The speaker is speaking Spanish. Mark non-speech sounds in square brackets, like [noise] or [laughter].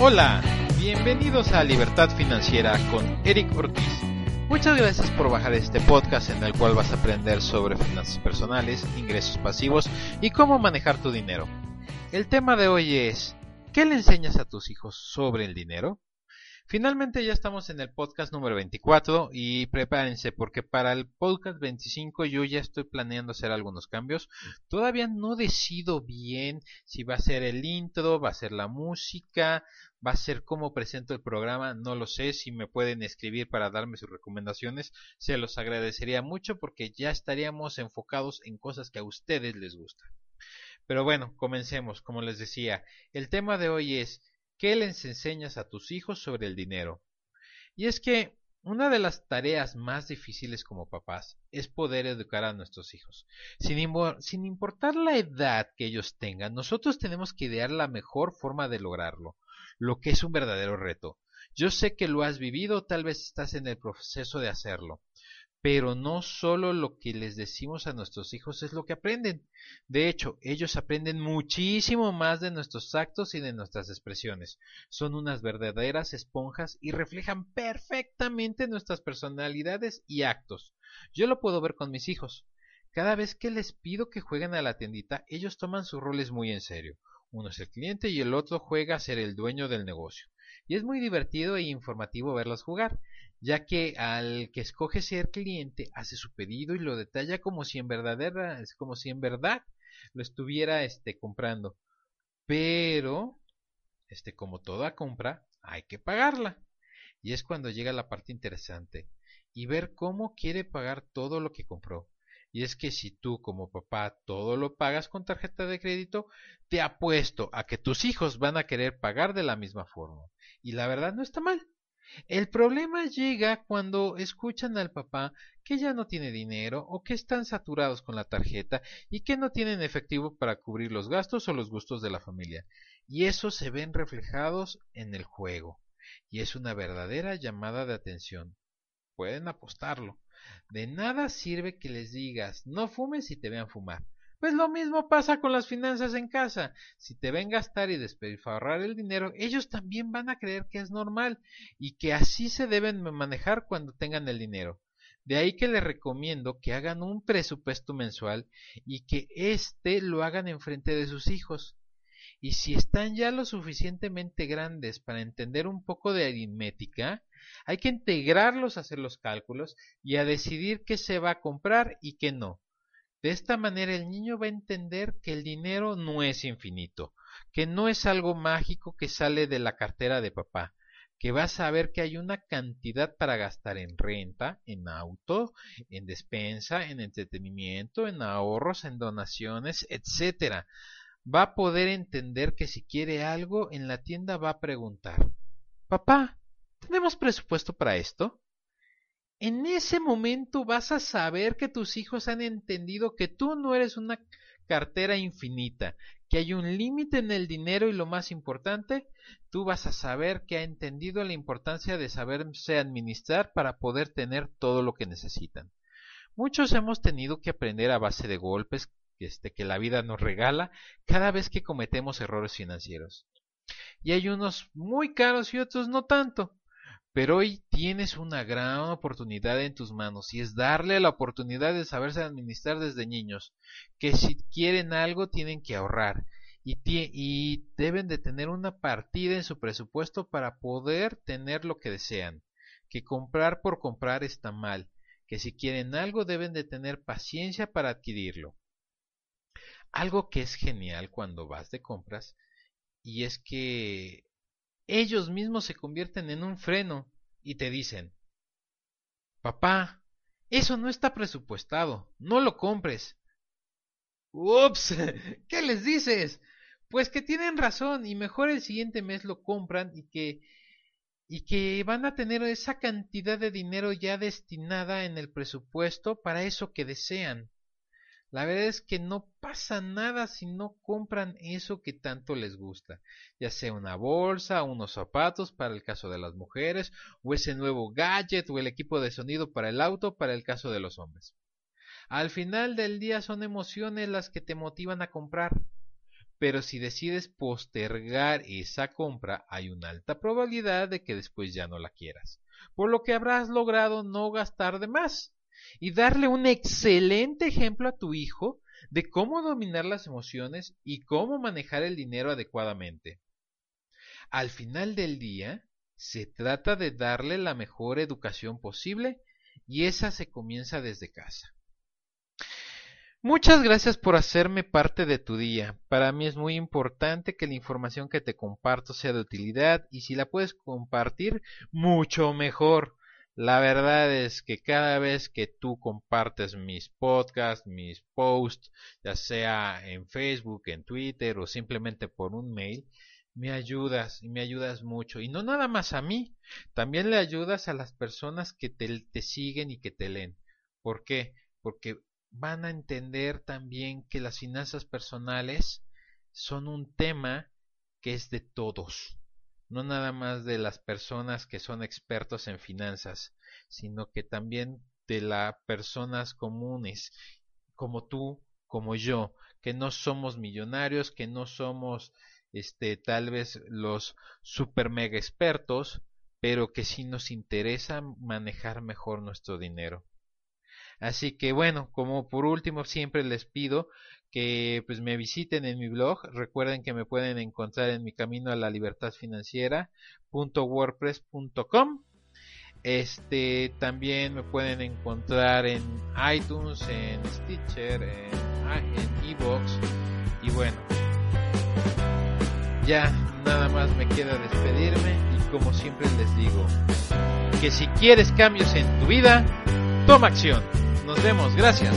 Hola, bienvenidos a Libertad Financiera con Eric Ortiz. Muchas gracias por bajar este podcast en el cual vas a aprender sobre finanzas personales, ingresos pasivos y cómo manejar tu dinero. El tema de hoy es, ¿qué le enseñas a tus hijos sobre el dinero? Finalmente ya estamos en el podcast número 24 y prepárense porque para el podcast 25 yo ya estoy planeando hacer algunos cambios. Todavía no decido bien si va a ser el intro, va a ser la música, va a ser cómo presento el programa, no lo sé. Si me pueden escribir para darme sus recomendaciones, se los agradecería mucho porque ya estaríamos enfocados en cosas que a ustedes les gustan. Pero bueno, comencemos. Como les decía, el tema de hoy es ¿Qué les enseñas a tus hijos sobre el dinero? Y es que una de las tareas más difíciles como papás es poder educar a nuestros hijos. Sin, sin, importar la edad que ellos tengan, nosotros tenemos que idear la mejor forma de lograrlo, lo que es un verdadero reto. Yo sé que lo has vivido, tal vez estás en el proceso de hacerlo. Pero no solo lo que les decimos a nuestros hijos es lo que aprenden. De hecho, ellos aprenden muchísimo más de nuestros actos y de nuestras expresiones. Son unas verdaderas esponjas y reflejan perfectamente nuestras personalidades y actos. Yo lo puedo ver con mis hijos. Cada vez que les pido que jueguen a la tiendita, ellos toman sus roles muy en serio. Uno es el cliente y el otro juega a ser el dueño del negocio. Y es muy divertido e informativo verlos jugar ya que al que escoge ser cliente hace su pedido y lo detalla como si en verdadera, como si en verdad lo estuviera este comprando. Pero este como toda compra hay que pagarla. Y es cuando llega la parte interesante y ver cómo quiere pagar todo lo que compró. Y es que si tú como papá todo lo pagas con tarjeta de crédito, te apuesto a que tus hijos van a querer pagar de la misma forma. Y la verdad no está mal. El problema llega cuando escuchan al papá que ya no tiene dinero o que están saturados con la tarjeta y que no tienen efectivo para cubrir los gastos o los gustos de la familia. Y eso se ven reflejados en el juego. Y es una verdadera llamada de atención. Pueden apostarlo. De nada sirve que les digas no fumes y te vean fumar. Pues lo mismo pasa con las finanzas en casa. Si te ven gastar y despilfarrar el dinero, ellos también van a creer que es normal y que así se deben manejar cuando tengan el dinero. De ahí que les recomiendo que hagan un presupuesto mensual y que éste lo hagan en frente de sus hijos. Y si están ya lo suficientemente grandes para entender un poco de aritmética, hay que integrarlos a hacer los cálculos y a decidir qué se va a comprar y qué no. De esta manera el niño va a entender que el dinero no es infinito, que no es algo mágico que sale de la cartera de papá, que va a saber que hay una cantidad para gastar en renta, en auto, en despensa, en entretenimiento, en ahorros, en donaciones, etc. Va a poder entender que si quiere algo en la tienda va a preguntar Papá, ¿tenemos presupuesto para esto? en ese momento vas a saber que tus hijos han entendido que tú no eres una cartera infinita, que hay un límite en el dinero y lo más importante, tú vas a saber que ha entendido la importancia de saberse administrar para poder tener todo lo que necesitan. Muchos hemos tenido que aprender a base de golpes este, que la vida nos regala cada vez que cometemos errores financieros. Y hay unos muy caros y otros no tanto. Pero hoy tienes una gran oportunidad en tus manos y es darle la oportunidad de saberse administrar desde niños, que si quieren algo tienen que ahorrar y, y deben de tener una partida en su presupuesto para poder tener lo que desean, que comprar por comprar está mal, que si quieren algo deben de tener paciencia para adquirirlo. Algo que es genial cuando vas de compras y es que ellos mismos se convierten en un freno y te dicen, papá, Eso no está presupuestado, no lo compres. Ups, [laughs] ¿qué les dices? Pues que tienen razón y mejor el siguiente mes lo compran y que y que van a tener esa cantidad de dinero ya destinada en el presupuesto para eso que desean. La verdad es que no pasa nada si no compran eso que tanto les gusta, ya sea una bolsa, unos zapatos para el caso de las mujeres, o ese nuevo gadget o el equipo de sonido para el auto para el caso de los hombres. Al final del día son emociones las que te motivan a comprar. Pero si decides postergar esa compra, hay una alta probabilidad de que después ya no la quieras, por lo que habrás logrado no gastar de más y darle un excelente ejemplo a tu hijo de cómo dominar las emociones y cómo manejar el dinero adecuadamente. Al final del día, se trata de darle la mejor educación posible y esa se comienza desde casa. Muchas gracias por hacerme parte de tu día. Para mí es muy importante que la información que te comparto sea de utilidad y si la puedes compartir, mucho mejor. La verdad es que cada vez que tú compartes mis podcasts, mis posts, ya sea en Facebook, en Twitter o simplemente por un mail, me ayudas y me ayudas mucho. Y no nada más a mí, también le ayudas a las personas que te, te siguen y que te leen. ¿Por qué? Porque van a entender también que las finanzas personales son un tema que es de todos no nada más de las personas que son expertos en finanzas, sino que también de las personas comunes, como tú, como yo, que no somos millonarios, que no somos este tal vez los super mega expertos, pero que sí nos interesa manejar mejor nuestro dinero. Así que bueno, como por último siempre les pido que pues me visiten en mi blog. Recuerden que me pueden encontrar en mi camino a la libertad financiera .wordpress.com. Este también me pueden encontrar en iTunes, en Stitcher, en, en Evox y bueno. Ya nada más me queda despedirme y como siempre les digo que si quieres cambios en tu vida, toma acción. Nos vemos, gracias.